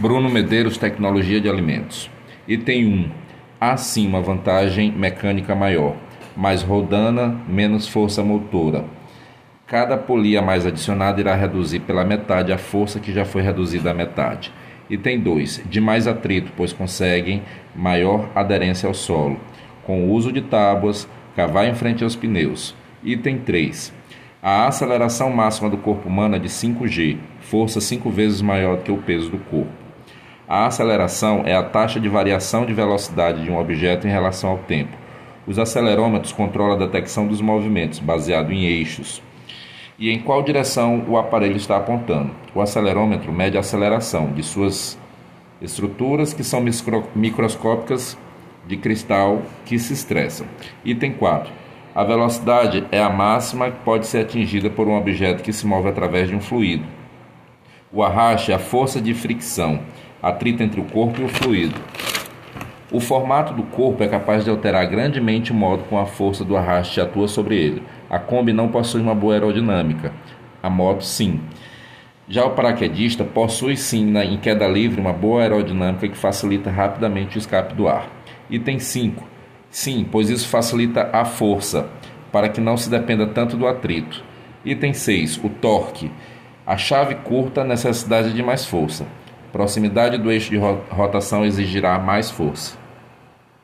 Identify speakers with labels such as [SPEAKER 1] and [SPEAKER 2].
[SPEAKER 1] Bruno Medeiros, Tecnologia de Alimentos. Item 1. Há sim uma vantagem mecânica maior, mais rodana, menos força motora. Cada polia mais adicionada irá reduzir pela metade a força que já foi reduzida à metade. Item 2. De mais atrito, pois conseguem maior aderência ao solo. Com o uso de tábuas, cavar em frente aos pneus. Item 3. A aceleração máxima do corpo humano é de 5g, força 5 vezes maior do que o peso do corpo. A aceleração é a taxa de variação de velocidade de um objeto em relação ao tempo. Os acelerômetros controlam a detecção dos movimentos, baseado em eixos. E em qual direção o aparelho está apontando. O acelerômetro mede a aceleração de suas estruturas, que são microscópicas de cristal que se estressam. Item 4. A velocidade é a máxima que pode ser atingida por um objeto que se move através de um fluido. O arraste é a força de fricção atrito entre o corpo e o fluido. O formato do corpo é capaz de alterar grandemente o modo como a força do arraste atua sobre ele. A Kombi não possui uma boa aerodinâmica. A moto, sim. Já o paraquedista possui sim, em queda livre, uma boa aerodinâmica que facilita rapidamente o escape do ar. Item 5. Sim, pois isso facilita a força, para que não se dependa tanto do atrito. Item 6. O torque. A chave curta necessidade de mais força. Proximidade do eixo de rotação exigirá mais força.